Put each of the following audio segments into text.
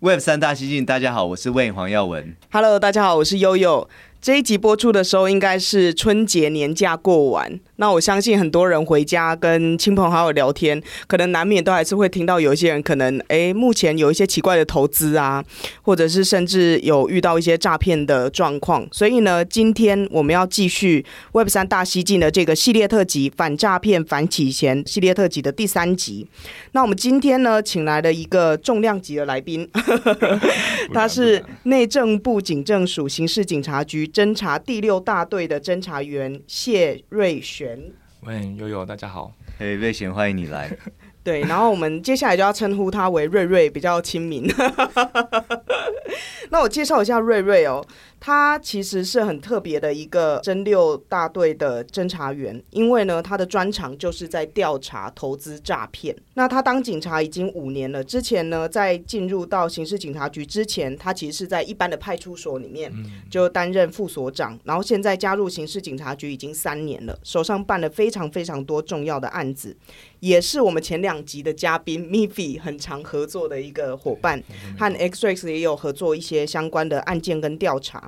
Web 三大西进，大家好，我是魏黄耀文。Hello，大家好，我是悠悠。这一集播出的时候，应该是春节年假过完。那我相信很多人回家跟亲朋好友聊天，可能难免都还是会听到有一些人可能，诶，目前有一些奇怪的投资啊，或者是甚至有遇到一些诈骗的状况。所以呢，今天我们要继续 Web 三大西进的这个系列特辑——反诈骗、反洗钱系列特辑的第三集。那我们今天呢，请来了一个重量级的来宾，他是内政部警政署刑事警察局。侦查第六大队的侦查员谢瑞璇，喂，悠悠，大家好，嘿，瑞贤，欢迎你来。对，然后我们接下来就要称呼他为瑞瑞，比较亲民。那我介绍一下瑞瑞哦。他其实是很特别的一个侦六大队的侦查员，因为呢，他的专长就是在调查投资诈骗。那他当警察已经五年了，之前呢，在进入到刑事警察局之前，他其实是在一般的派出所里面就担任副所长，然后现在加入刑事警察局已经三年了，手上办了非常非常多重要的案子，也是我们前两集的嘉宾 Miffy 很常合作的一个伙伴，和 XREX 也有合作一些相关的案件跟调查。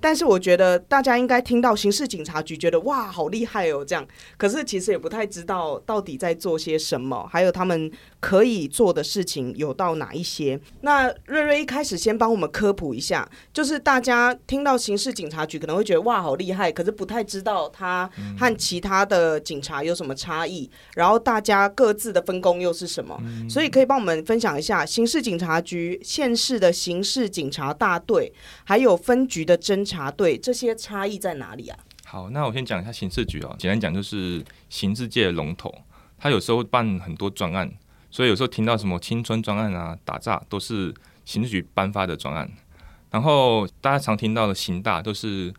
但是我觉得大家应该听到刑事警察局，觉得哇，好厉害哦，这样。可是其实也不太知道到底在做些什么，还有他们可以做的事情有到哪一些。那瑞瑞一开始先帮我们科普一下，就是大家听到刑事警察局可能会觉得哇，好厉害，可是不太知道他和其他的警察有什么差异，然后大家各自的分工又是什么。所以可以帮我们分享一下刑事警察局、县市的刑事警察大队，还有分局的侦查队这些差异在哪里啊？好，那我先讲一下刑事局啊。简单讲就是刑事界的龙头，他有时候办很多专案，所以有时候听到什么青春专案啊、打诈，都是刑事局颁发的专案。然后大家常听到的刑大，都是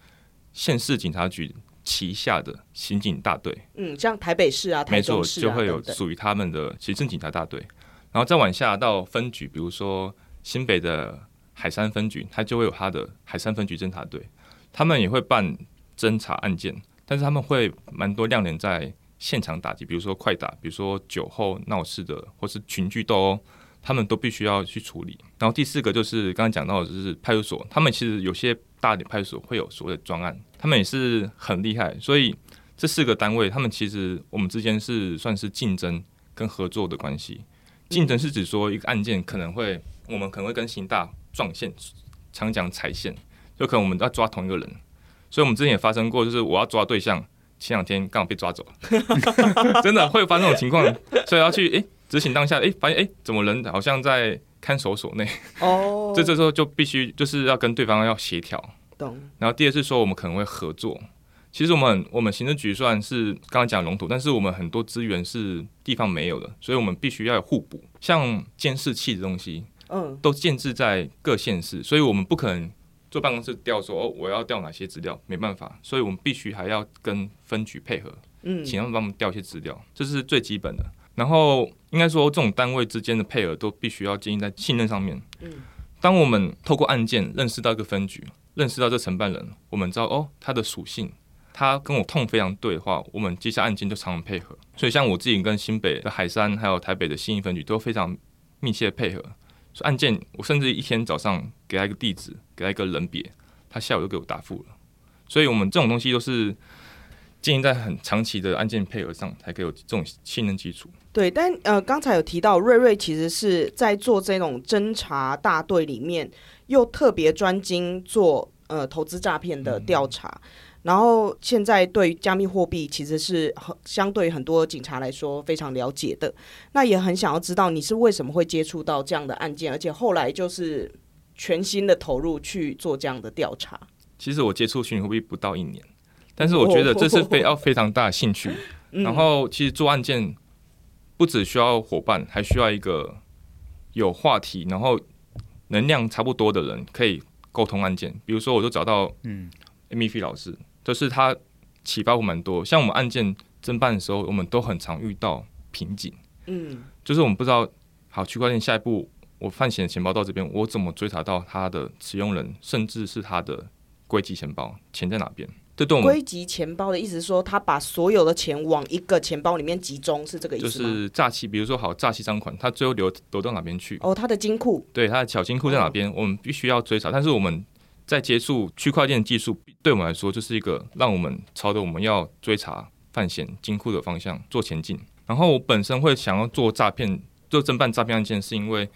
县市警察局旗下的刑警大队。嗯，像台北市啊、台中市就会有属于他们的行政警察大队。然后再往下到分局，比如说新北的。海山分局，他就会有他的海山分局侦查队，他们也会办侦查案件，但是他们会蛮多亮点在现场打击，比如说快打，比如说酒后闹事的，或是群聚斗殴，他们都必须要去处理。然后第四个就是刚刚讲到的，就是派出所，他们其实有些大点派出所会有所谓的专案，他们也是很厉害。所以这四个单位，他们其实我们之间是算是竞争跟合作的关系。竞争是指说一个案件可能会，我们可能会跟刑大。撞线，常讲踩线，就可能我们都要抓同一个人，所以我们之前也发生过，就是我要抓对象，前两天刚好被抓走了，真的会发生这种情况，所以要去诶执行当下，诶发现诶怎么人好像在看守所内，哦，这这时候就必须就是要跟对方要协调，懂。然后第二是说我们可能会合作，其实我们我们行政局算是刚刚讲龙头，但是我们很多资源是地方没有的，所以我们必须要有互补，像监视器的东西。嗯，都建制在各县市，所以我们不可能坐办公室调说哦，我要调哪些资料，没办法，所以我们必须还要跟分局配合，嗯，请他们帮我们调一些资料，这是最基本的。然后应该说，这种单位之间的配合都必须要建立在信任上面。嗯，当我们透过案件认识到一个分局，认识到这承办人，我们知道哦，他的属性，他跟我痛非常对的话，我们接下案件就常常配合。所以像我自己跟新北的海山，还有台北的信义分局都非常密切配合。案件，我甚至一天早上给他一个地址，给他一个人别，他下午就给我答复了。所以，我们这种东西都是建立在很长期的案件配合上，才可以有这种信任基础。对，但呃，刚才有提到瑞瑞其实是在做这种侦查大队里面，又特别专精做呃投资诈骗的调查。嗯然后现在对加密货币其实是很相对很多警察来说非常了解的，那也很想要知道你是为什么会接触到这样的案件，而且后来就是全新的投入去做这样的调查。其实我接触虚拟货币不到一年，但是我觉得这是 非要非常大的兴趣。然后其实做案件不只需要伙伴，还需要一个有话题，然后能量差不多的人可以沟通案件。比如说，我就找到嗯，Amy Fee 老师，就是他启发我蛮多。像我们案件侦办的时候，我们都很常遇到瓶颈，嗯，就是我们不知道，好，区块链下一步，我犯险钱包到这边，我怎么追查到他的使用人，甚至是他的归集钱包，钱在哪边？归集钱包的意思是说，他把所有的钱往一个钱包里面集中，是这个意思吗？就是诈欺，比如说好诈欺赃款，他最后流流到哪边去？哦，他的金库，对，他的小金库在哪边？哦、我们必须要追查。但是我们在接触区块链技术，对我们来说就是一个让我们朝着我们要追查犯险金库的方向做前进。然后我本身会想要做诈骗，做侦办诈骗案件，是因为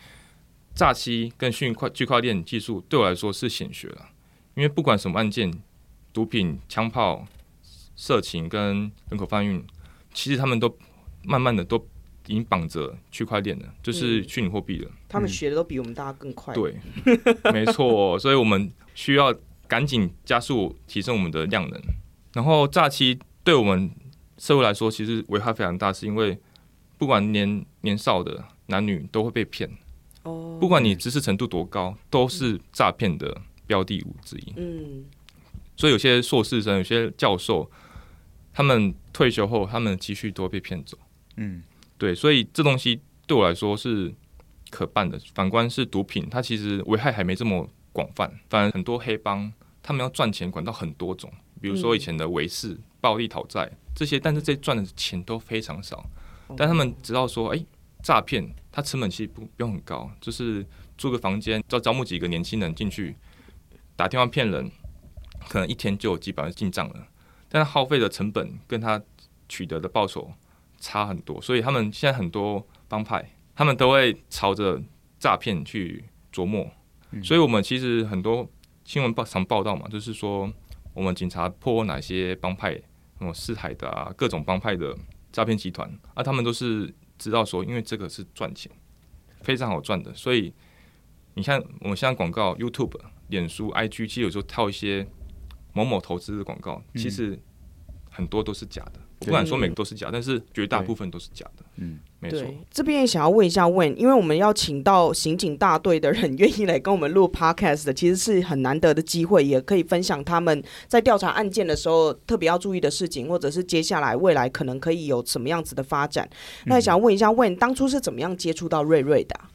诈欺跟区块区块链技术对我来说是显学了，因为不管什么案件。毒品、枪炮、色情跟人口贩运，其实他们都慢慢的都已经绑着区块链了，就是虚拟货币了。他们学的都比我们大家更快。对，没错，所以我们需要赶紧加速提升我们的量能。然后诈欺对我们社会来说，其实危害非常大，是因为不管年年少的男女都会被骗。哦。不管你知识程度多高，都是诈骗的标的物之一。嗯。所以有些硕士生、有些教授，他们退休后，他们的积蓄都会被骗走。嗯，对，所以这东西对我来说是可办的。反观是毒品，它其实危害还没这么广泛。反而很多黑帮，他们要赚钱管道很多种，比如说以前的维氏、暴力讨债这些，但是这赚的钱都非常少。但他们知道说，哎、欸，诈骗它成本其实不不用很高，就是租个房间，招招募几个年轻人进去打电话骗人。可能一天就有几百万进账了，但是耗费的成本跟他取得的报酬差很多，所以他们现在很多帮派，他们都会朝着诈骗去琢磨。所以我们其实很多新闻报常报道嘛，就是说我们警察破获哪些帮派，什么四海的啊，各种帮派的诈骗集团，啊，他们都是知道说，因为这个是赚钱，非常好赚的，所以你看我们现在广告，YouTube、脸书、IG，其实有时候套一些。某某投资的广告，其实很多都是假的。不敢说每个都是假，但是绝大部分都是假的。嗯，没错。这边也想要问一下问，因为我们要请到刑警大队的人愿意来跟我们录 Podcast 的，其实是很难得的机会，也可以分享他们在调查案件的时候特别要注意的事情，或者是接下来未来可能可以有什么样子的发展。嗯、那想要问一下问，当初是怎么样接触到瑞瑞的、啊？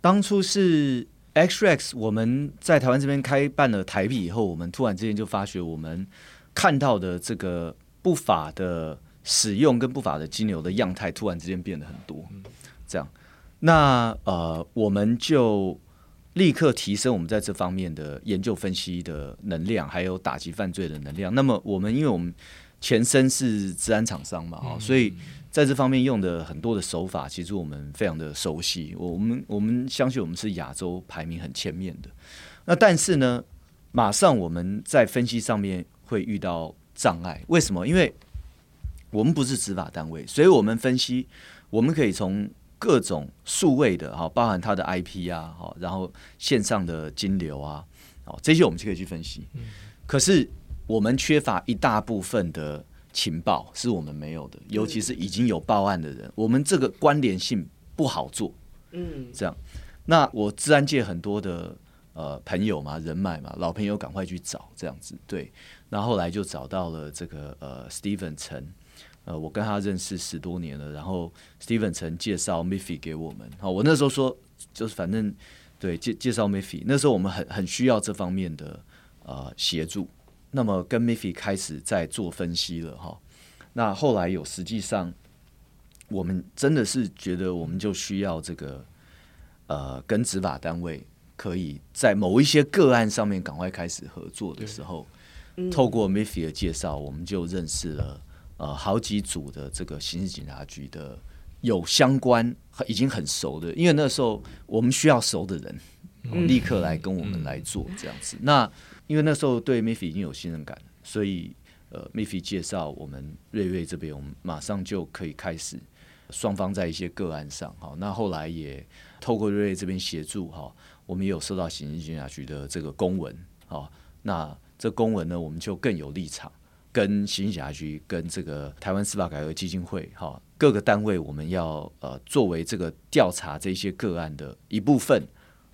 当初是。XREX 我们在台湾这边开办了台币以后，我们突然之间就发觉，我们看到的这个不法的使用跟不法的金流的样态，突然之间变得很多。这样，那呃，我们就立刻提升我们在这方面的研究分析的能量，还有打击犯罪的能量。那么，我们因为我们前身是治安厂商嘛，所以。在这方面用的很多的手法，其实我们非常的熟悉。我们我们相信我们是亚洲排名很前面的。那但是呢，马上我们在分析上面会遇到障碍。为什么？因为我们不是执法单位，所以我们分析，我们可以从各种数位的哈，包含它的 IP 啊，哈，然后线上的金流啊，哦，这些我们就可以去分析。可是我们缺乏一大部分的。情报是我们没有的，尤其是已经有报案的人，我们这个关联性不好做。嗯，这样，那我治安界很多的呃朋友嘛，人脉嘛，老朋友赶快去找这样子。对，那后后来就找到了这个呃 Steven 陈，呃，我跟他认识十多年了，然后 Steven 曾介绍 Miffy 给我们。好，我那时候说就是反正对介介绍 Miffy，那时候我们很很需要这方面的呃协助。那么跟 Miffy 开始在做分析了哈，那后来有实际上，我们真的是觉得我们就需要这个呃，跟执法单位可以在某一些个案上面赶快开始合作的时候，透过 Miffy 的介绍，我们就认识了呃好几组的这个刑事警察局的有相关已经很熟的，因为那时候我们需要熟的人，立刻来跟我们来做这样子那。因为那时候对 Miffy 已经有信任感，所以呃，Miffy 介绍我们瑞瑞这边，我们马上就可以开始双方在一些个案上哈。那后来也透过瑞瑞这边协助哈，我们也有收到刑事警察局的这个公文哈。那这公文呢，我们就更有立场跟刑事警察局、跟这个台湾司法改革基金会哈各个单位，我们要呃作为这个调查这些个案的一部分。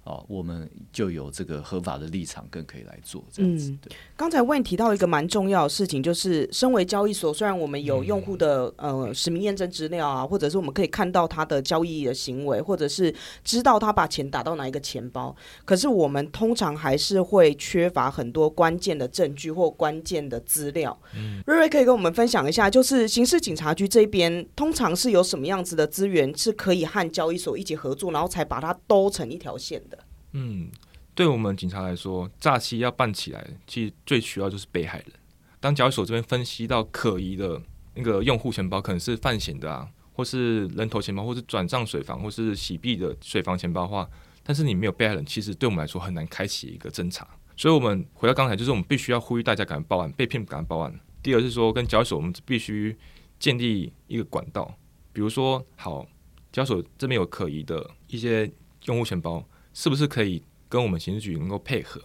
哦，我们就有这个合法的立场，更可以来做这样子。嗯，刚才问提到一个蛮重要的事情，就是身为交易所，虽然我们有用户的、嗯、呃实名验证资料啊，或者是我们可以看到他的交易的行为，或者是知道他把钱打到哪一个钱包，可是我们通常还是会缺乏很多关键的证据或关键的资料。嗯，瑞瑞可以跟我们分享一下，就是刑事警察局这边通常是有什么样子的资源是可以和交易所一起合作，然后才把它兜成一条线的。嗯，对我们警察来说，诈欺要办起来，其实最需要就是被害人。当交易所这边分析到可疑的那个用户钱包可能是犯险的啊，或是人头钱包，或是转账水房，或是洗币的水房钱包的话，但是你没有被害人，其实对我们来说很难开启一个侦查。所以，我们回到刚才，就是我们必须要呼吁大家赶快报案，被骗赶快报案。第二是说，跟交易所我们必须建立一个管道，比如说，好，交易所这边有可疑的一些用户钱包。是不是可以跟我们刑事局能够配合，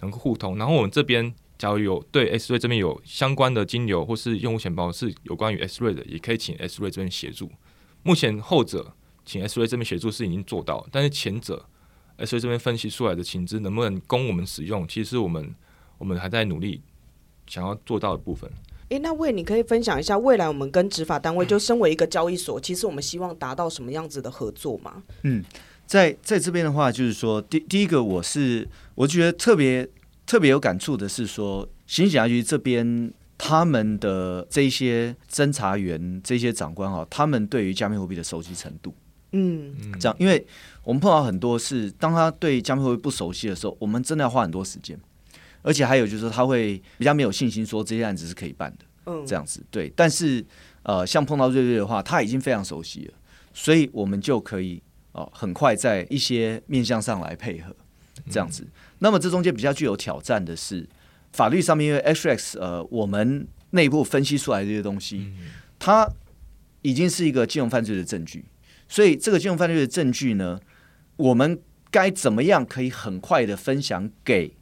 能够互通？然后我们这边假如有对 S 瑞这边有相关的金流或是用户钱包是有关于 S 瑞的，也可以请 S 瑞这边协助。目前后者请 S 瑞这边协助是已经做到，但是前者 S 瑞这边分析出来的情资能不能供我们使用，其实我们我们还在努力想要做到的部分。诶，那魏，你可以分享一下未来我们跟执法单位，就身为一个交易所，其实我们希望达到什么样子的合作吗？嗯。在在这边的话，就是说，第第一个，我是我觉得特别特别有感触的是说，刑警察局这边他们的这些侦查员、这些长官哈，他们对于加密货币的熟悉程度，嗯，这样，因为我们碰到很多是，当他对加密货币不熟悉的时候，我们真的要花很多时间，而且还有就是，他会比较没有信心说这些案子是可以办的，嗯，这样子对。但是呃，像碰到瑞瑞的话，他已经非常熟悉了，所以我们就可以。哦，很快在一些面向上来配合这样子。嗯、那么这中间比较具有挑战的是法律上面，因为 XREX 呃，我们内部分析出来这些东西，嗯、它已经是一个金融犯罪的证据。所以这个金融犯罪的证据呢，我们该怎么样可以很快的分享给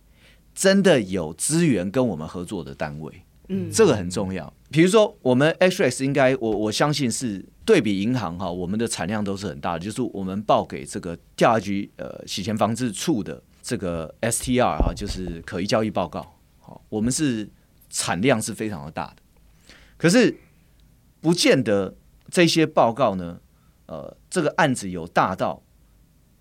真的有资源跟我们合作的单位？嗯，这个很重要。比如说，我们 XREX 应该，我我相信是。对比银行哈，我们的产量都是很大的，就是我们报给这个调查局呃洗钱防治处的这个 STR 哈，就是可疑交易报告，好，我们是产量是非常的大的，可是不见得这些报告呢，呃，这个案子有大到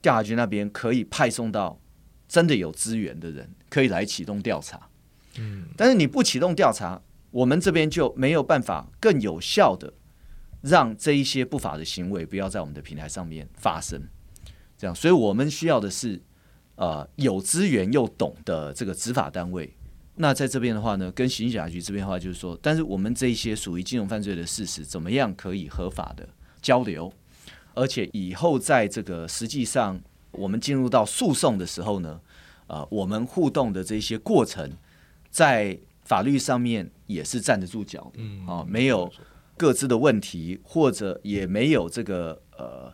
调查局那边可以派送到真的有资源的人可以来启动调查，嗯，但是你不启动调查，我们这边就没有办法更有效的。让这一些不法的行为不要在我们的平台上面发生，这样，所以我们需要的是呃有资源又懂的这个执法单位。那在这边的话呢，跟刑警察局这边的话，就是说，但是我们这一些属于金融犯罪的事实，怎么样可以合法的交流？而且以后在这个实际上我们进入到诉讼的时候呢，呃，我们互动的这些过程，在法律上面也是站得住脚的，嗯，啊，没有。各自的问题，或者也没有这个呃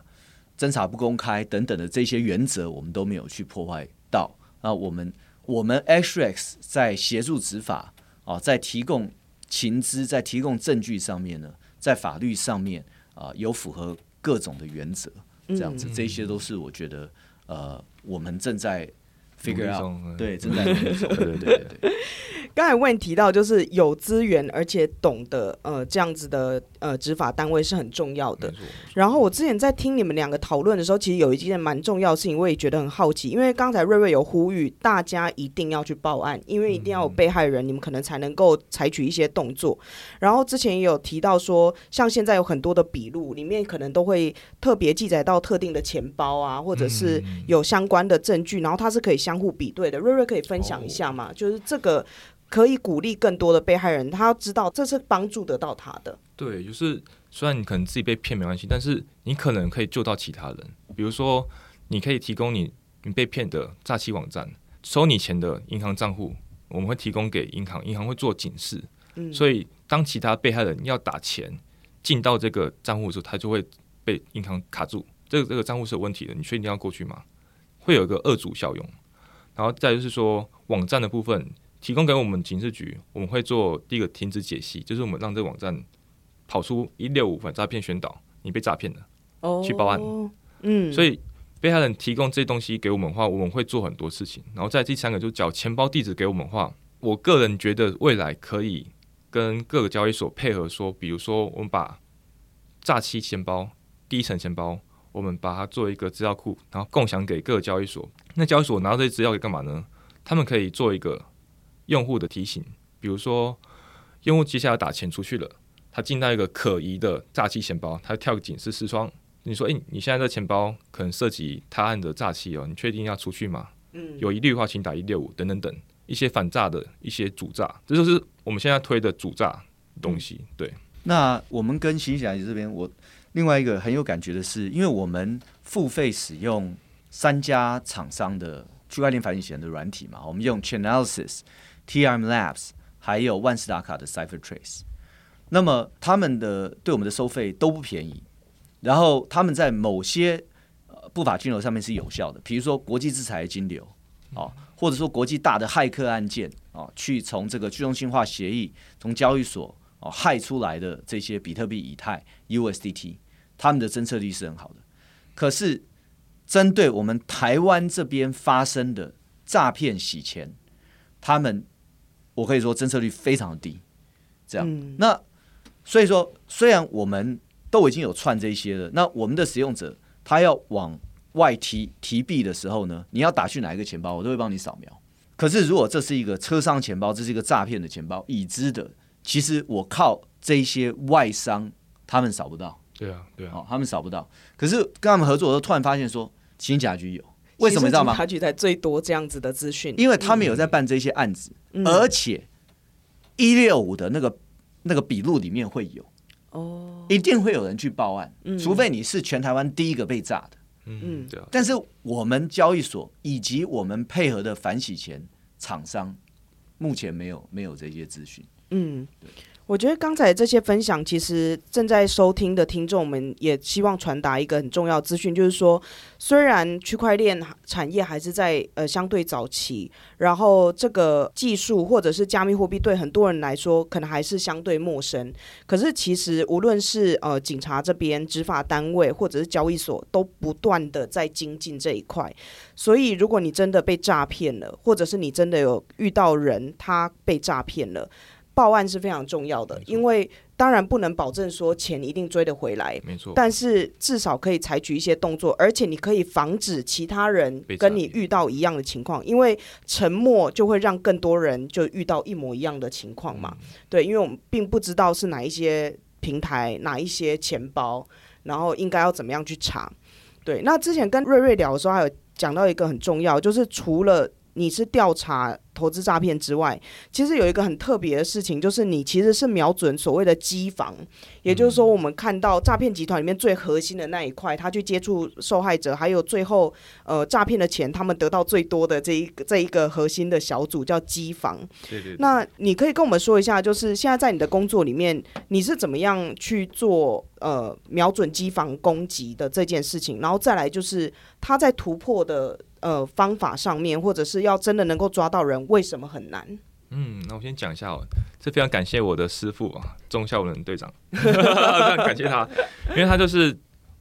侦查不公开等等的这些原则，我们都没有去破坏到。那，我们我们 XREX 在协助执法啊，在提供情资、在提供证据上面呢，在法律上面啊，有符合各种的原则，这样子，嗯、这些都是我觉得呃，我们正在 figure out，对，正在对对对对对。刚才问提到，就是有资源而且懂得呃这样子的呃执法单位是很重要的。然后我之前在听你们两个讨论的时候，其实有一件蛮重要的事情，我也觉得很好奇。因为刚才瑞瑞有呼吁大家一定要去报案，因为一定要有被害人，你们可能才能够采取一些动作。然后之前也有提到说，像现在有很多的笔录里面可能都会特别记载到特定的钱包啊，或者是有相关的证据，然后它是可以相互比对的。瑞瑞可以分享一下吗？就是这个。可以鼓励更多的被害人，他要知道这是帮助得到他的。对，就是虽然你可能自己被骗没关系，但是你可能可以救到其他人。比如说，你可以提供你你被骗的诈欺网站收你钱的银行账户，我们会提供给银行，银行会做警示。嗯，所以当其他被害人要打钱进到这个账户的时候，他就会被银行卡住。这个这个账户是有问题的，你确定要过去吗？会有一个二组效用。然后再就是说网站的部分。提供给我们警示局，我们会做第一个停止解析，就是我们让这个网站跑出一六五反诈骗宣导，你被诈骗了，哦，去报案。嗯，所以被害人提供这些东西给我们的话，我们会做很多事情。然后在第三个，就是缴钱包地址给我们的话，我个人觉得未来可以跟各个交易所配合，说，比如说我们把诈欺钱包、第一层钱包，我们把它做一个资料库，然后共享给各个交易所。那交易所拿到这些资料可以干嘛呢？他们可以做一个用户的提醒，比如说用户接下来打钱出去了，他进到一个可疑的诈欺钱包，他跳个警示视窗。你说，哎、欸，你现在这钱包可能涉及他案的诈欺哦，你确定要出去吗？嗯，有疑虑的话，请打一六五等等等一些反诈的一些主诈，这就是我们现在推的主诈东西。对，那我们跟行侠这边，我另外一个很有感觉的是，因为我们付费使用三家厂商的区块链反洗钱的软体嘛，我们用 Chainalysis、T.M.Labs 还有万事达卡的 CipherTrace，那么他们的对我们的收费都不便宜。然后他们在某些不法金流上面是有效的，比如说国际制裁金流啊，或者说国际大的骇客案件啊，去从这个去中心化协议从交易所哦骇出来的这些比特币、以太、USDT，他们的侦测力是很好的。可是针对我们台湾这边发生的诈骗洗钱，他们我可以说侦测率非常低。这样，嗯、那所以说虽然我们都已经有串这些了。那我们的使用者他要往外提提币的时候呢，你要打去哪一个钱包，我都会帮你扫描。可是如果这是一个车商钱包，这是一个诈骗的钱包，已知的，其实我靠这些外商，他们扫不到。对啊，对啊，哦，他们扫不到。可是跟他们合作的时候，突然发现说，新甲局有，为什么你知道吗？警察局才最多这样子的资讯，因为他们有在办这些案子，嗯、而且一六五的那个那个笔录里面会有。哦，一定会有人去报案，嗯、除非你是全台湾第一个被炸的。嗯，对。但是我们交易所以及我们配合的反洗钱厂商，目前没有没有这些资讯。嗯，对。我觉得刚才这些分享，其实正在收听的听众们也希望传达一个很重要资讯，就是说，虽然区块链产业还是在呃相对早期，然后这个技术或者是加密货币对很多人来说可能还是相对陌生，可是其实无论是呃警察这边执法单位或者是交易所，都不断的在精进这一块。所以，如果你真的被诈骗了，或者是你真的有遇到人他被诈骗了。报案是非常重要的，因为当然不能保证说钱一定追得回来，没错。但是至少可以采取一些动作，而且你可以防止其他人跟你遇到一样的情况，因为沉默就会让更多人就遇到一模一样的情况嘛。嗯、对，因为我们并不知道是哪一些平台、哪一些钱包，然后应该要怎么样去查。对，那之前跟瑞瑞聊的时候，还有讲到一个很重要，就是除了你是调查投资诈骗之外，其实有一个很特别的事情，就是你其实是瞄准所谓的机房，也就是说，我们看到诈骗集团里面最核心的那一块，他去接触受害者，还有最后呃诈骗的钱，他们得到最多的这一个这一个核心的小组叫机房。对对对。那你可以跟我们说一下，就是现在在你的工作里面，你是怎么样去做呃瞄准机房攻击的这件事情？然后再来就是他在突破的呃方法上面，或者是要真的能够抓到人。为什么很难？嗯，那我先讲一下哦，这非常感谢我的师傅啊，钟孝伦队长，非常感谢他，因为他就是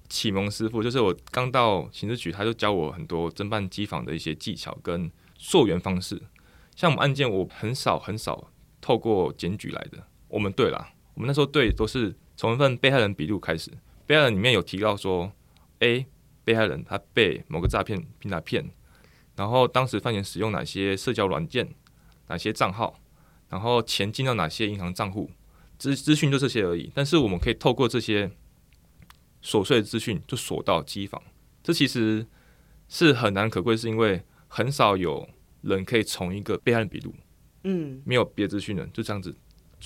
启蒙师傅，就是我刚到刑事局，他就教我很多侦办机房的一些技巧跟溯源方式。像我们案件，我很少很少透过检举来的。我们队啦，我们那时候队都是从一份被害人笔录开始，被害人里面有提到说，A 被害人他被某个诈骗平台骗。然后当时犯人使用哪些社交软件，哪些账号，然后钱进到哪些银行账户，资资讯就这些而已。但是我们可以透过这些琐碎的资讯，就锁到机房。这其实是很难可贵，是因为很少有人可以从一个被害人笔录，嗯，没有别的资讯的，就这样子。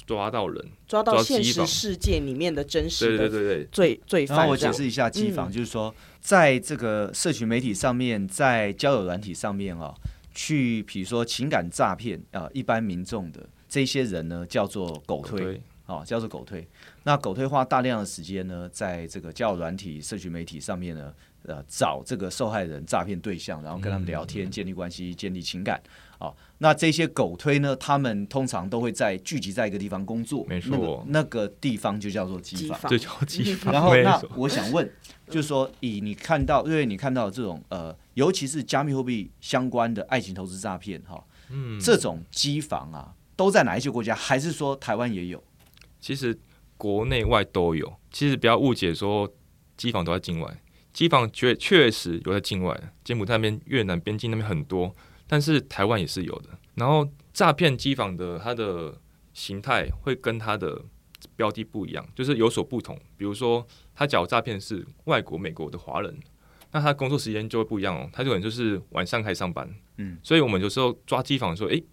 抓到人，抓到现实世界里面的真实的罪对对对对罪罪犯。然后我解释一下机房，嗯、就是说，在这个社群媒体上面，在交友软体上面啊，去比如说情感诈骗啊，一般民众的这些人呢，叫做狗推，狗推啊，叫做狗推。那狗推花大量的时间呢，在这个交友软体、社群媒体上面呢，呃找这个受害人诈骗对象，然后跟他们聊天，建立关系，建立情感。好，那这些狗推呢，他们通常都会在聚集在一个地方工作，没错，那个那个地方就叫做机房，就叫机房。然后，那我想问，就是说，以你看到，因为你看到这种呃，尤其是加密货币相关的爱情投资诈骗，哈，嗯，这种机房啊，都在哪一些国家？还是说台湾也有？其实国内外都有。其实不要误解说机房都在境外，机房确确实有在境外，柬埔寨那边、越南边境那边很多。但是台湾也是有的，然后诈骗机房的它的形态会跟它的标的不一样，就是有所不同。比如说，他假如诈骗是外国、美国的华人，那他工作时间就会不一样哦。他可能就是晚上开始上班，嗯，所以我们有时候抓机房说，诶，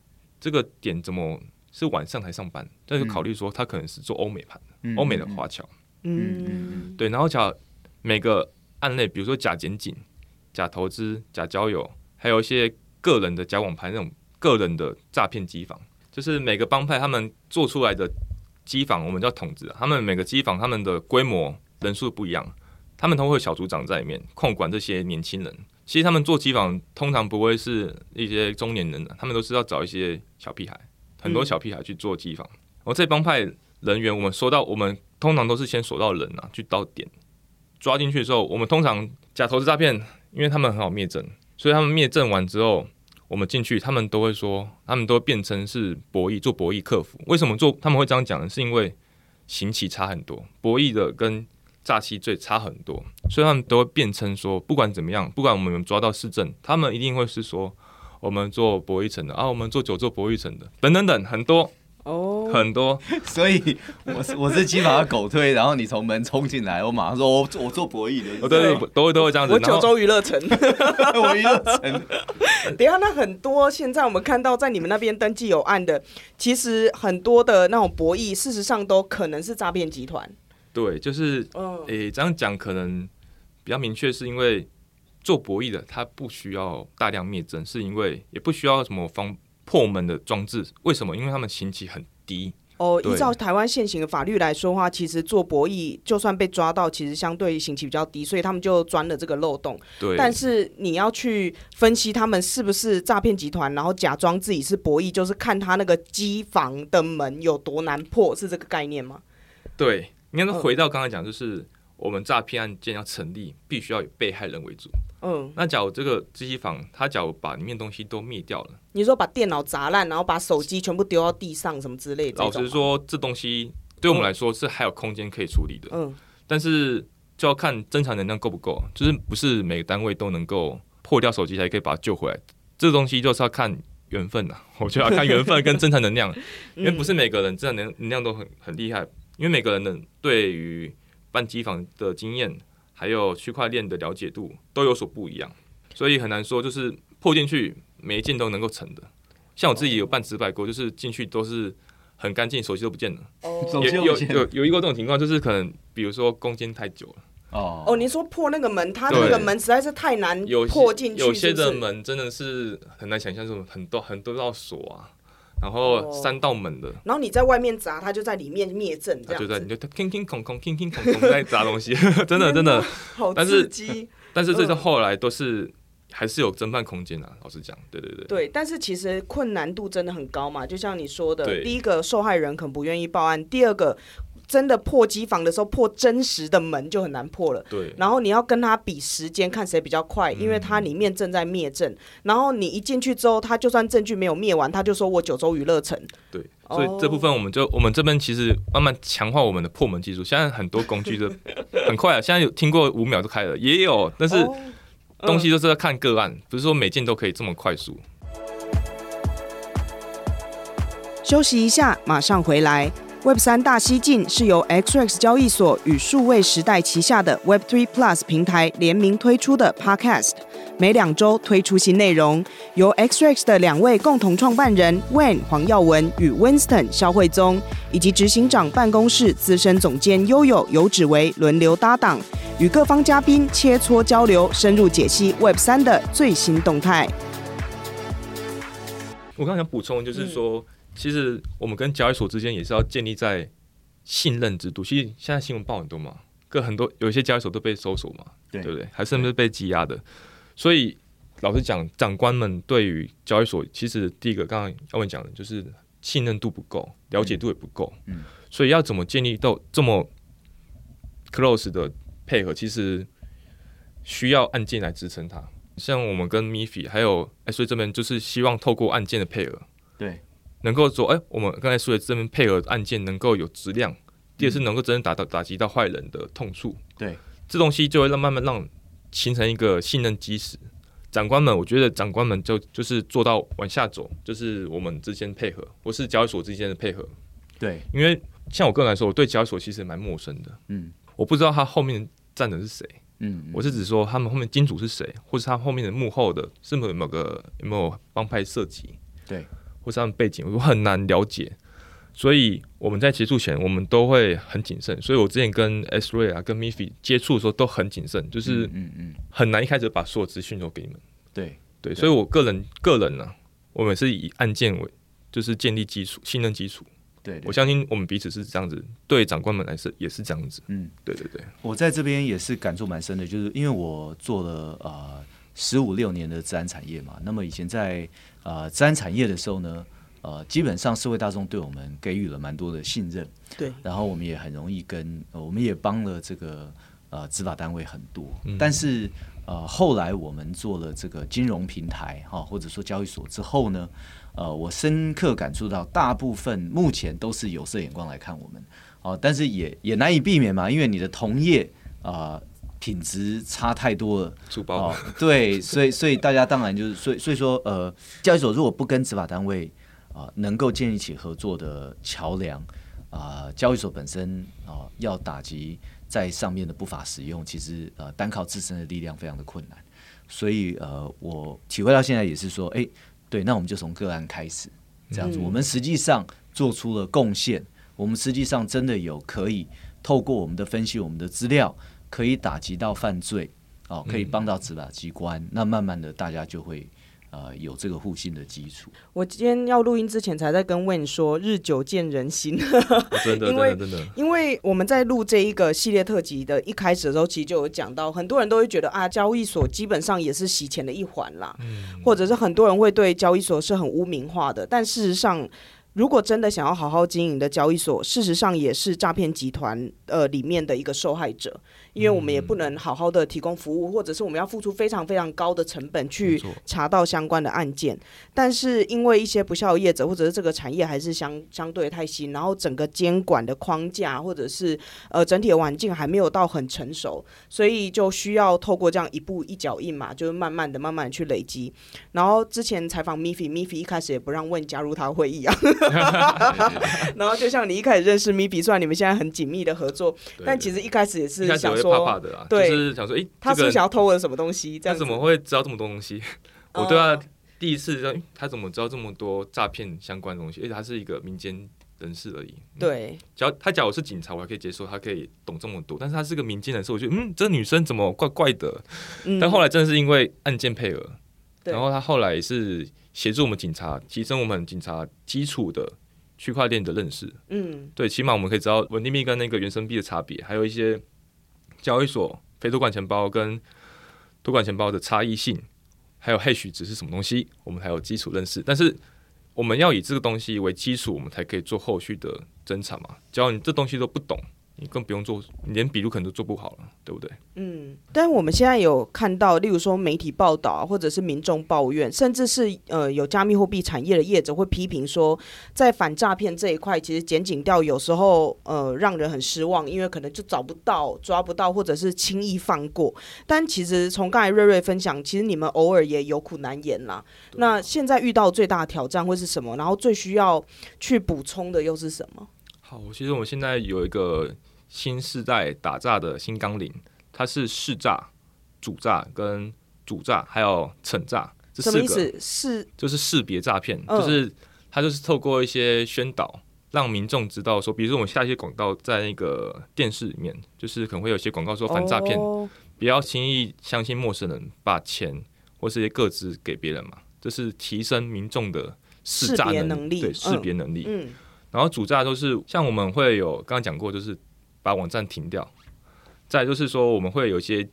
这个点怎么是晚上才上班？但是考虑说他可能是做欧美盘的，欧美的华侨，嗯，对。然后假每个案类，比如说假检警、假投资、假交友，还有一些。个人的假网盘那种个人的诈骗机房，就是每个帮派他们做出来的机房，我们叫筒子。他们每个机房他们的规模人数不一样，他们都会有小组长在里面控管这些年轻人。其实他们做机房通常不会是一些中年人的，他们都是要找一些小屁孩，很多小屁孩去做机房。而、嗯、这帮派人员，我们说到，我们通常都是先锁到人啊，去到点抓进去的时候，我们通常假投资诈骗，因为他们很好灭证，所以他们灭证完之后。我们进去，他们都会说，他们都辩称是博弈，做博弈客服。为什么做？他们会这样讲呢？是因为刑期差很多，博弈的跟诈欺罪差很多，所以他们都会辩称说，不管怎么样，不管我们有抓到市政，他们一定会是说，我们做博弈层的啊，我们做酒做博弈层的，等等等很多。哦、oh，很多，所以我是我是基本上狗推，然后你从门冲进来，我马上说我我做博弈的，哦对，对，都会都会这样子。我九州娱乐城，我娱乐城。等下，那很多现在我们看到在你们那边登记有案的，其实很多的那种博弈，事实上都可能是诈骗集团。对，就是，诶、oh. 欸，这样讲可能比较明确，是因为做博弈的他不需要大量灭证，是因为也不需要什么方。破门的装置，为什么？因为他们刑期很低。哦，依照台湾现行的法律来说的话，其实做博弈就算被抓到，其实相对刑期比较低，所以他们就钻了这个漏洞。对。但是你要去分析他们是不是诈骗集团，然后假装自己是博弈，就是看他那个机房的门有多难破，是这个概念吗？对，应该说回到刚才讲，就是我们诈骗案件要成立，必须要以被害人为主。嗯，那假如这个机房，他假如把里面东西都灭掉了，你说把电脑砸烂，然后把手机全部丢到地上，什么之类的。老实说，这东西对我们来说是还有空间可以处理的。嗯，但是就要看侦查能量够不够，就是不是每个单位都能够破掉手机才可以把它救回来。这东西就是要看缘分呐，我觉得要看缘分跟侦查能量，因为不是每个人侦查能能量都很很厉害，因为每个人的对于办机房的经验。还有区块链的了解度都有所不一样，所以很难说就是破进去每一件都能够成的。像我自己有办直白过，就是进去都是很干净，手机都不见了。哦，有有有有一个这种情况，就是可能比如说攻坚太久了。哦哦，您说破那个门，它那个门实在是太难破进去？有些的门真的是很难想象，这种很多很多道锁啊。然后三道门的，然后你在外面砸，他就在里面灭阵，这样就在你就听听空空听听空空在砸东西，真的真的好刺激。但是这是后来都是还是有侦办空间啊，老实讲，对对对。对，但是其实困难度真的很高嘛，就像你说的，第一个受害人可能不愿意报案，第二个。真的破机房的时候，破真实的门就很难破了。对。然后你要跟他比时间，看谁比较快，因为它里面正在灭证。嗯。然后你一进去之后，他就算证据没有灭完，他就说我九州娱乐城。对。所以这部分我们就我们这边其实慢慢强化我们的破门技术。现在很多工具都很快啊，现在有听过五秒就开了，也有，但是东西都是要看个案，不是说每件都可以这么快速。休息一下，马上回来。Web 三大西进是由 XRX 交易所与数位时代旗下的 Web3 Plus 平台联名推出的 Podcast，每两周推出新内容，由 XRX 的两位共同创办人 Wayne 黄耀文与 Winston 萧慧宗，以及执行长办公室资深总监悠悠游指维轮流搭档，与各方嘉宾切磋交流，深入解析 Web 三的最新动态。我刚想补充，就是说。其实我们跟交易所之间也是要建立在信任制度。其实现在新闻报很多嘛，各很多有一些交易所都被搜索嘛，对，对不对？还甚至是被羁押的？所以老实讲，长官们对于交易所，其实第一个刚刚要问讲的就是信任度不够，了解度也不够，嗯，所以要怎么建立到这么 close 的配合，其实需要案件来支撑它。像我们跟 MiFi 还有哎，所以这边就是希望透过案件的配合，对，能够说哎，我们刚才说的这边配合案件能够有质量，第二是能够真正打到打击到坏人的痛处，对，这东西就会让慢慢让形成一个信任基石。长官们，我觉得长官们就就是做到往下走，就是我们之间配合，或是交易所之间的配合。对，因为像我个人来说，我对交易所其实蛮陌生的，嗯，我不知道他后面站的是谁。嗯，我是指说他们后面金主是谁，或是他后面的幕后的是否有某个有没有帮派涉及，对，或是他们背景，我很难了解。所以我们在接触前，我们都会很谨慎。所以我之前跟 S-Ray 啊、跟 Miffy 接触的时候都很谨慎，就是嗯嗯，很难一开始把所有资讯都给你们。对对，所以我个人个人呢、啊，我们是以案件为就是建立基础、信任基础。对，我相信我们彼此是这样子，对长官们来说也是这样子。嗯，对对对。我在这边也是感触蛮深的，就是因为我做了呃十五六年的自然产业嘛，那么以前在呃自然产业的时候呢，呃基本上社会大众对我们给予了蛮多的信任，对，然后我们也很容易跟，呃、我们也帮了这个呃执法单位很多，嗯、但是呃后来我们做了这个金融平台哈，或者说交易所之后呢。呃，我深刻感触到，大部分目前都是有色眼光来看我们，哦、呃，但是也也难以避免嘛，因为你的同业啊、呃，品质差太多了，粗暴、呃，对，所以所以大家当然就是，所以所以说，呃，交易所如果不跟执法单位啊、呃，能够建立起合作的桥梁啊，交易所本身啊、呃，要打击在上面的不法使用，其实呃，单靠自身的力量非常的困难，所以呃，我体会到现在也是说，哎。对，那我们就从个案开始，这样子，我们实际上做出了贡献，我们实际上真的有可以透过我们的分析，我们的资料，可以打击到犯罪，哦，可以帮到执法机关，那慢慢的大家就会。呃，有这个互信的基础。我今天要录音之前，才在跟 Wayne 说，日久见人心。真的，因为真的，真的，因为我们在录这一个系列特辑的一开始的时候，其实就有讲到，很多人都会觉得啊，交易所基本上也是洗钱的一环啦，嗯，或者是很多人会对交易所是很污名化的，但事实上。如果真的想要好好经营的交易所，事实上也是诈骗集团呃里面的一个受害者，因为我们也不能好好的提供服务，或者是我们要付出非常非常高的成本去查到相关的案件。但是因为一些不肖业者，或者是这个产业还是相相对太新，然后整个监管的框架或者是呃整体的环境还没有到很成熟，所以就需要透过这样一步一脚印嘛，就是慢慢的、慢慢的去累积。然后之前采访 Miffy，Miffy 一开始也不让 Wayne 加入他会议啊。然后就像你一开始认识 Miffy，虽然你们现在很紧密的合作，但其实一开始也是想说，怕怕的啊、对，就是想说，哎、欸，他是不是想要偷我的什么东西？这样他怎么会知道这么多东西？我对他第一次知道，他怎么知道这么多诈骗相关的东西？而且他是一个民间人士而已。对，只要他假如是警察，我还可以接受，他可以懂这么多。但是他是个民间人士，我觉得，嗯，这女生怎么怪怪的？嗯、但后来真的是因为案件配额，然后他后来是。协助我们警察提升我们警察基础的区块链的认识，嗯，对，起码我们可以知道稳定币跟那个原生币的差别，还有一些交易所非托管钱包跟托管钱包的差异性，还有 hash 值是什么东西，我们还有基础认识。但是我们要以这个东西为基础，我们才可以做后续的侦查嘛。只要你这东西都不懂。你更不用做，你连笔录可能都做不好了，对不对？嗯，但是我们现在有看到，例如说媒体报道啊，或者是民众抱怨，甚至是呃有加密货币产业的业者会批评说，在反诈骗这一块，其实检警调有时候呃让人很失望，因为可能就找不到、抓不到，或者是轻易放过。但其实从刚才瑞瑞分享，其实你们偶尔也有苦难言啦。那现在遇到最大的挑战会是什么？然后最需要去补充的又是什么？好，其实我们现在有一个新世代打诈的新纲领，它是识诈、主诈跟主诈，还有惩诈这四个。什么意思？是就是识别诈骗，嗯、就是它就是透过一些宣导，让民众知道说，比如说我们下一些广告在那个电视里面，就是可能会有些广告说反诈骗，哦、不要轻易相信陌生人把钱或是一些个资给别人嘛，这是提升民众的识诈能，能力，对识别能力。嗯嗯然后主诈都是像我们会有刚刚讲过，就是把网站停掉，再就是说，我们会有一些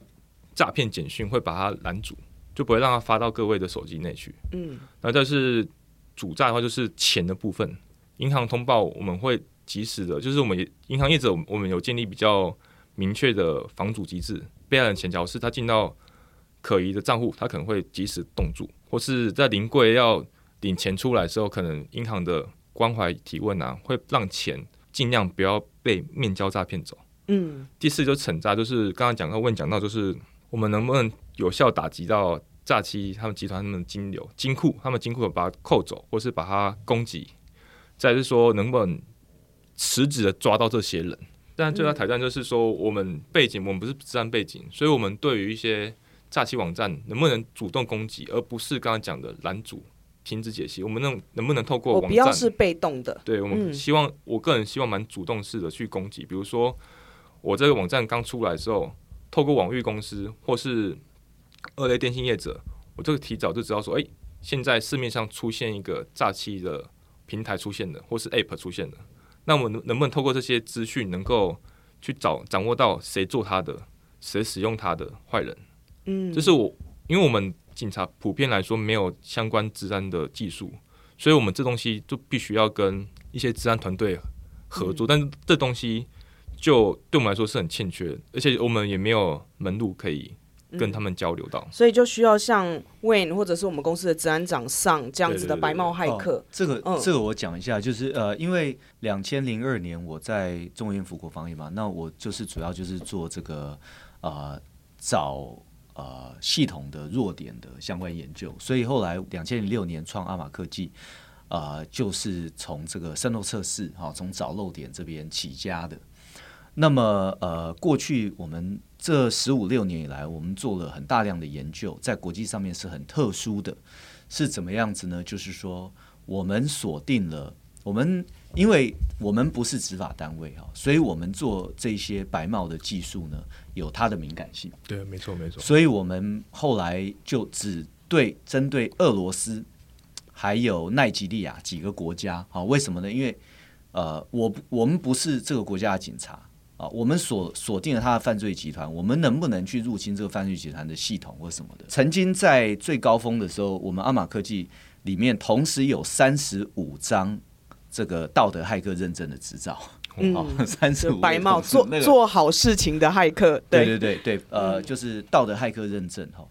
诈骗简讯，会把它拦阻，就不会让它发到各位的手机内去。嗯，那这是主诈的话，就是钱的部分。银行通报我们会及时的，就是我们银行业者，我们有建立比较明确的防阻机制。被害人钱条是他进到可疑的账户，他可能会及时冻住，或是在临柜要领钱出来的时候，可能银行的关怀提问啊，会让钱尽量不要被面交诈骗走。嗯，第四就是惩诈，就是刚刚讲到问讲到，就是我们能不能有效打击到诈欺他们集团他们的金流金库，他们金库把它扣走，或是把它攻击。再是说，能不能实质的抓到这些人？但最大挑战就是说，我们背景我们不是治安背景，所以我们对于一些诈欺网站能不能主动攻击，而不是刚刚讲的拦阻、停止解析。我们能能不能透过网站？不要是被动的。对，我们希望，我个人希望蛮主动式的去攻击。比如说，我这个网站刚出来的时候，透过网域公司或是二类电信业者，我这个提早就知道说，哎，现在市面上出现一个诈欺的。平台出现的，或是 App 出现的，那我们能不能透过这些资讯，能够去找掌握到谁做他的，谁使用他的坏人？嗯，就是我，因为我们警察普遍来说没有相关治安的技术，所以我们这东西就必须要跟一些治安团队合作，嗯、但是这东西就对我们来说是很欠缺，而且我们也没有门路可以。跟他们交流到，嗯，所以就需要像 Wayne 或者是我们公司的治安长上这样子的白帽骇客。这个这个我讲一下，就是呃，因为两千零二年我在中研府国防业嘛，那我就是主要就是做这个呃找呃系统的弱点的相关研究，所以后来两千零六年创阿玛科技，呃，就是从这个渗透测试哈，从找漏点这边起家的。那么呃，过去我们。这十五六年以来，我们做了很大量的研究，在国际上面是很特殊的，是怎么样子呢？就是说，我们锁定了我们，因为我们不是执法单位哈，所以我们做这些白帽的技术呢，有它的敏感性。对，没错，没错。所以我们后来就只对针对俄罗斯还有奈及利亚几个国家，好，为什么呢？因为呃，我我们不是这个国家的警察。啊，我们锁锁定了他的犯罪集团，我们能不能去入侵这个犯罪集团的系统或什么的？曾经在最高峰的时候，我们阿玛科技里面同时有三十五张这个道德骇客认证的执照，嗯，三十五白帽做、那个、做好事情的骇客，对对对对，呃，就是道德骇客认证哈。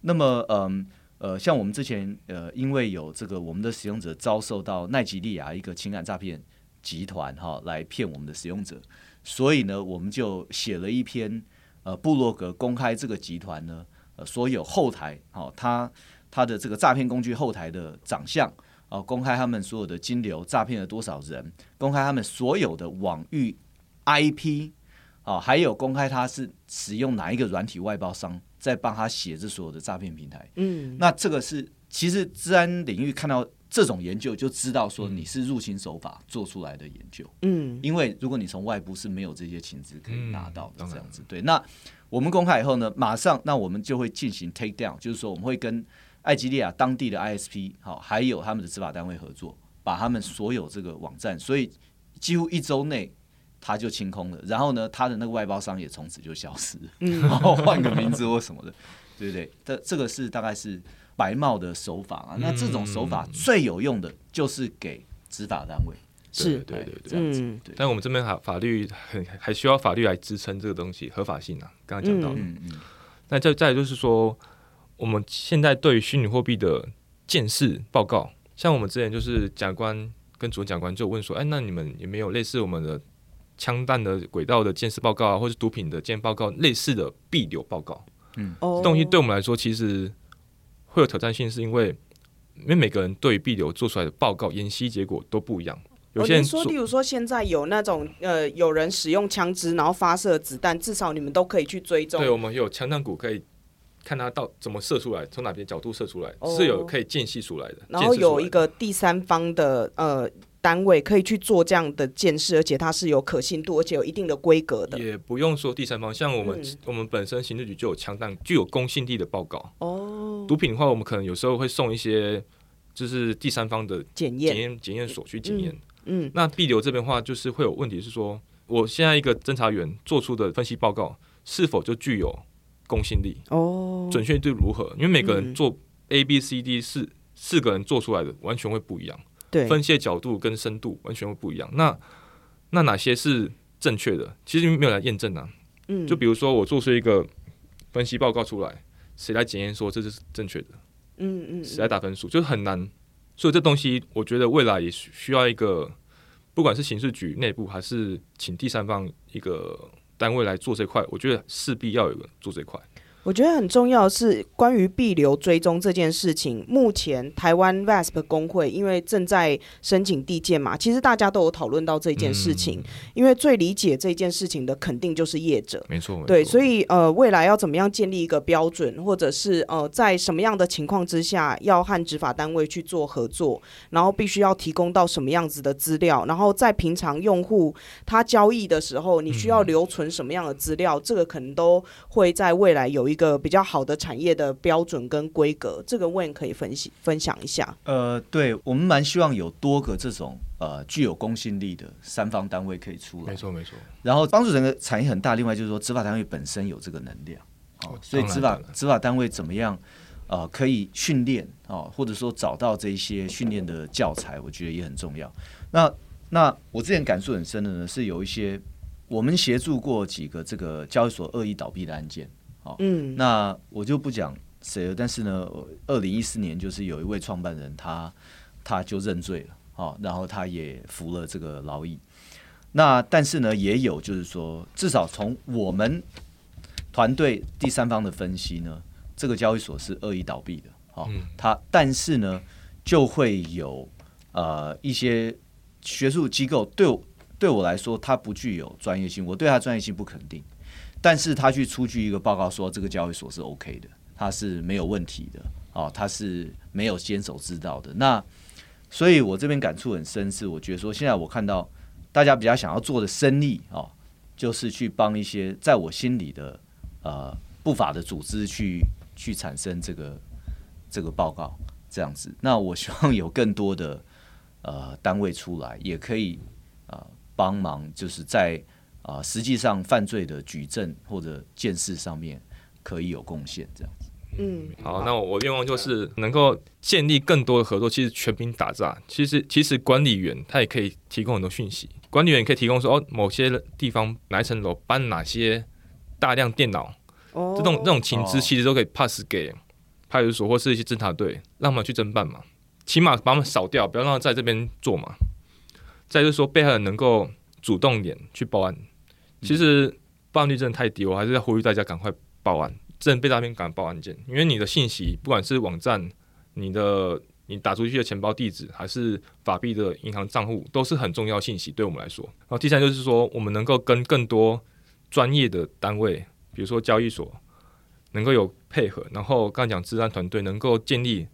那么，嗯呃，像我们之前呃，因为有这个我们的使用者遭受到奈及利亚一个情感诈骗集团哈来骗我们的使用者。所以呢，我们就写了一篇呃部落格，公开这个集团呢，呃，所有后台，好、哦，他他的这个诈骗工具后台的长相，哦，公开他们所有的金流，诈骗了多少人，公开他们所有的网域 IP，哦，还有公开他是使用哪一个软体外包商在帮他写这所有的诈骗平台。嗯，那这个是其实治安领域看到。这种研究就知道说你是入侵手法做出来的研究，嗯，因为如果你从外部是没有这些情资可以拿到的，这样子，对。那我们公开以后呢，马上那我们就会进行 take down，就是说我们会跟艾吉利亚当地的 ISP 好，还有他们的执法单位合作，把他们所有这个网站，所以几乎一周内他就清空了，然后呢，他的那个外包商也从此就消失，然后 换个名字或什么的，对不对？这这个是大概是。白帽的手法啊，那这种手法最有用的就是给执法单位，是，对对对，这样子。但我们这边还法律很还需要法律来支撑这个东西合法性啊。刚刚讲到，嗯嗯。那再再就是说，我们现在对于虚拟货币的鉴识报告，像我们之前就是讲官跟主任讲官就问说，哎，那你们有没有类似我们的枪弹的轨道的鉴识报告啊，或者毒品的鉴报告类似的必流报告？嗯，这东西对我们来说其实。会有挑战性，是因为因为每个人对于币流做出来的报告研析结果都不一样。有些人说，例如说现在有那种呃，有人使用枪支然后发射子弹，至少你们都可以去追踪。对，我们有枪弹股可以看它到怎么射出来，从哪边角度射出来，哦、是有可以间隙出来的。然后有一个第三方的呃。单位可以去做这样的鉴识，而且它是有可信度，而且有一定的规格的。也不用说第三方，像我们、嗯、我们本身刑事局就有枪弹具有公信力的报告。哦，毒品的话，我们可能有时候会送一些，就是第三方的检验检验检验所去检验。嗯，嗯那币流这边的话，就是会有问题是说，我现在一个侦查员做出的分析报告是否就具有公信力？哦，准确度如何？因为每个人做 A、B、C、D 四四个人做出来的完全会不一样，对，分析的角度跟深度完全会不一样。那那哪些是正确的？其实没有来验证啊。嗯，就比如说我做出一个分析报告出来，谁来检验说这是正确的？嗯嗯，谁来打分数？就是很难。所以这东西，我觉得未来也需要一个，不管是刑事局内部，还是请第三方一个单位来做这块，我觉得势必要有人做这块。我觉得很重要的是关于必留追踪这件事情。目前台湾 VASP 工会因为正在申请地建嘛，其实大家都有讨论到这件事情。嗯、因为最理解这件事情的肯定就是业者，没错。对，所以呃，未来要怎么样建立一个标准，或者是呃，在什么样的情况之下要和执法单位去做合作，然后必须要提供到什么样子的资料，然后在平常用户他交易的时候，你需要留存什么样的资料，嗯、这个可能都会在未来有一个。一个比较好的产业的标准跟规格，这个 Wayne 可以分析分享一下。呃，对，我们蛮希望有多个这种呃具有公信力的三方单位可以出来，没错没错。然后帮助整个产业很大。另外就是说，执法单位本身有这个能量，哦，所以执法执法单位怎么样呃可以训练哦，或者说找到这一些训练的教材，我觉得也很重要。那那我之前感触很深的呢，是有一些我们协助过几个这个交易所恶意倒闭的案件。嗯，那我就不讲谁了，但是呢，二零一四年就是有一位创办人他，他他就认罪了，好，然后他也服了这个劳役。那但是呢，也有就是说，至少从我们团队第三方的分析呢，这个交易所是恶意倒闭的，好，他但是呢，就会有呃一些学术机构对我对我来说，他不具有专业性，我对他专业性不肯定。但是他去出具一个报告说这个交易所是 OK 的，他是没有问题的，哦，他是没有坚守知道的。那所以，我这边感触很深，是我觉得说，现在我看到大家比较想要做的生意哦，就是去帮一些在我心里的呃不法的组织去去产生这个这个报告这样子。那我希望有更多的呃单位出来，也可以啊、帮忙，就是在。啊，实际上犯罪的举证或者见识上面可以有贡献，这样子。嗯，好，那我愿望就是能够建立更多的合作。其实全民打诈，其实其实管理员他也可以提供很多讯息。管理员可以提供说，哦，某些地方哪一层楼搬哪些大量电脑，哦，这种这种情资其实都可以 pass 给派出所或是一些侦查队，让他们去侦办嘛。起码把他们扫掉，不要让他在这边做嘛。再就是说，被害人能够主动点去报案。其实报案率真的太低，我还是要呼吁大家赶快报案，真的被诈骗赶快报案件，因为你的信息，不管是网站、你的你打出去的钱包地址，还是法币的银行账户，都是很重要信息，对我们来说。然后第三就是说，我们能够跟更多专业的单位，比如说交易所，能够有配合，然后刚讲治安团队能够建立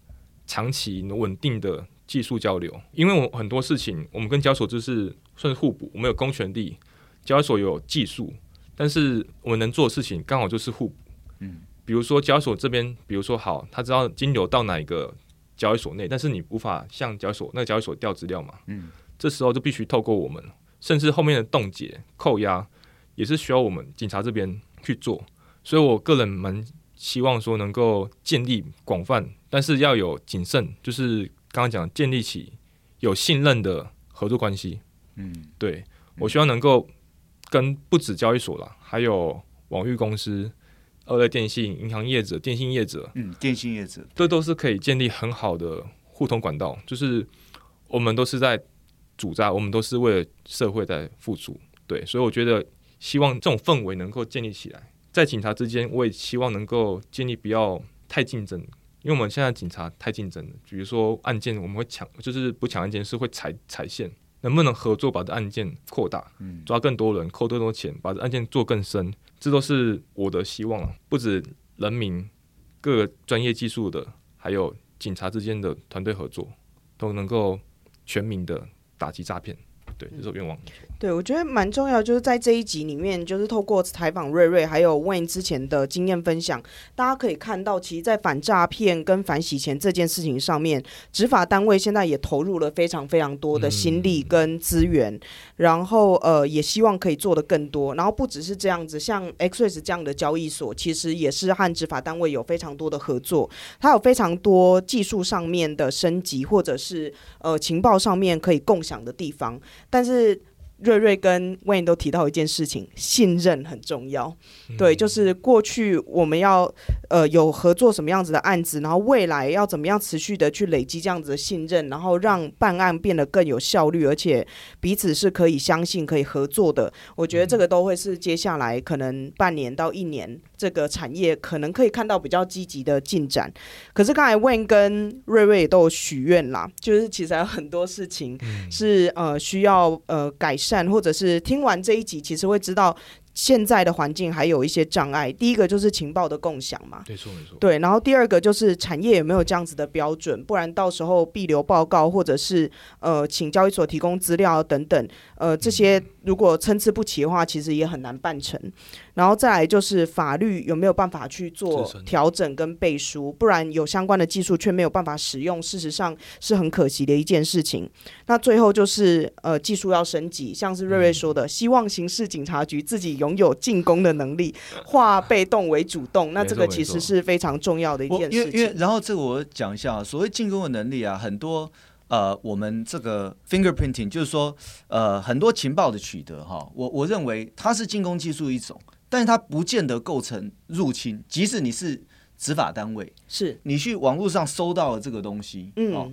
长期稳定的技术交流，因为我很多事情，我们跟交所就是算是互补，我们有公权力。交易所有技术，但是我们能做的事情刚好就是互补。嗯，比如说交易所这边，比如说好，他知道金流到哪一个交易所内，但是你无法向交易所那个交易所调资料嘛。嗯，这时候就必须透过我们，甚至后面的冻结、扣押也是需要我们警察这边去做。所以我个人蛮希望说能够建立广泛，但是要有谨慎，就是刚刚讲建立起有信任的合作关系。嗯，对，我希望能够。跟不止交易所了，还有网域公司、二类电信、银行业者、电信业者，嗯，电信业者，这都是可以建立很好的互通管道。就是我们都是在主扎，我们都是为了社会在付出。对，所以我觉得希望这种氛围能够建立起来，在警察之间，我也希望能够建立不要太竞争，因为我们现在警察太竞争了。比如说案件，我们会抢，就是不抢案件是会踩踩线。能不能合作把这案件扩大，抓更多人，扣更多钱，把这案件做更深，这都是我的希望。不止人民，各个专业技术的，还有警察之间的团队合作，都能够全民的打击诈骗。对，这是我愿望。对，我觉得蛮重要，就是在这一集里面，就是透过采访瑞瑞还有 Wayne 之前的经验分享，大家可以看到，其实，在反诈骗跟反洗钱这件事情上面，执法单位现在也投入了非常非常多的心力跟资源，嗯、然后呃，也希望可以做的更多。然后不只是这样子，像 XREX 这样的交易所，其实也是和执法单位有非常多的合作，它有非常多技术上面的升级，或者是呃情报上面可以共享的地方，但是。瑞瑞跟 Wayne 都提到一件事情，信任很重要。嗯、对，就是过去我们要呃有合作什么样子的案子，然后未来要怎么样持续的去累积这样子的信任，然后让办案变得更有效率，而且彼此是可以相信、可以合作的。我觉得这个都会是接下来可能半年到一年这个产业可能可以看到比较积极的进展。可是刚才 Wayne 跟瑞瑞也都有许愿啦，就是其实还有很多事情是呃需要呃改善。或者是听完这一集，其实会知道。现在的环境还有一些障碍，第一个就是情报的共享嘛，没错没错，对，然后第二个就是产业有没有这样子的标准，不然到时候必留报告或者是呃请交易所提供资料等等，呃这些如果参差不齐的话，其实也很难办成。然后再来就是法律有没有办法去做调整跟背书，不然有相关的技术却没有办法使用，事实上是很可惜的一件事情。那最后就是呃技术要升级，像是瑞瑞说的，嗯、希望刑事警察局自己。拥有进攻的能力，化被动为主动，那这个其实是非常重要的一件事情。因为，因为然后这个我讲一下，所谓进攻的能力啊，很多呃，我们这个 fingerprinting 就是说呃，很多情报的取得哈，我我认为它是进攻技术一种，但是它不见得构成入侵。即使你是执法单位，是你去网络上搜到了这个东西，嗯。哦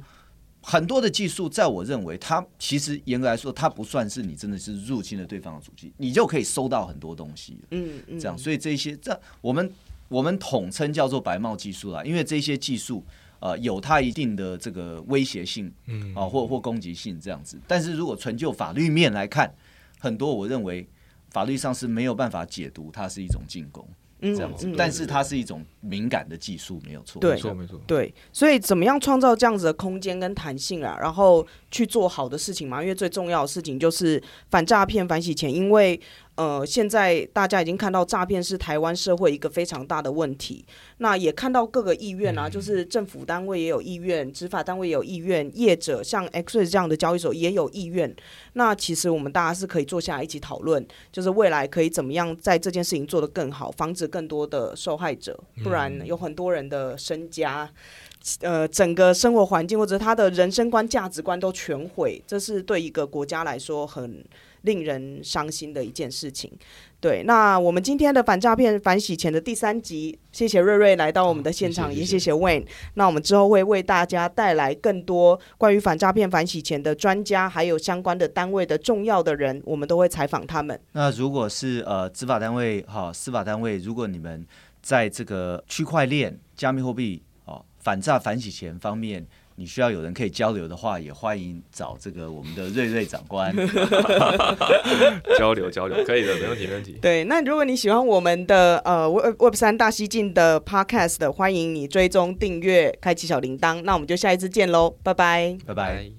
很多的技术，在我认为，它其实严格来说，它不算是你真的是入侵了对方的主机，你就可以收到很多东西。嗯嗯，这样，所以这些这我们我们统称叫做白帽技术啦，因为这些技术呃有它一定的这个威胁性，嗯啊或或攻击性这样子。但是如果纯就法律面来看，很多我认为法律上是没有办法解读它是一种进攻。这样子，但是它是一种敏感的技术，没有错。没错，没错。对，所以怎么样创造这样子的空间跟弹性啊，然后去做好的事情嘛？因为最重要的事情就是反诈骗、反洗钱，因为。呃，现在大家已经看到诈骗是台湾社会一个非常大的问题。那也看到各个意愿啊，就是政府单位也有意愿，执法单位也有意愿，业者像 XREX 这样的交易所也有意愿。那其实我们大家是可以坐下来一起讨论，就是未来可以怎么样在这件事情做得更好，防止更多的受害者。不然有很多人的身家，呃，整个生活环境或者他的人生观、价值观都全毁，这是对一个国家来说很。令人伤心的一件事情，对。那我们今天的反诈骗、反洗钱的第三集，谢谢瑞瑞来到我们的现场，也谢谢 Wayne。那我们之后会为大家带来更多关于反诈骗、反洗钱的专家，还有相关的单位的重要的人，我们都会采访他们。那如果是呃执法单位、哈司法单位，如果你们在这个区块链、加密货币、哦反诈、反洗钱方面，你需要有人可以交流的话，也欢迎找这个我们的瑞瑞长官交流交流，可以的，没问题没问题。对，那如果你喜欢我们的呃 Web Web 三大西进的 Podcast，欢迎你追踪订阅，开启小铃铛。那我们就下一次见喽，拜拜，拜拜。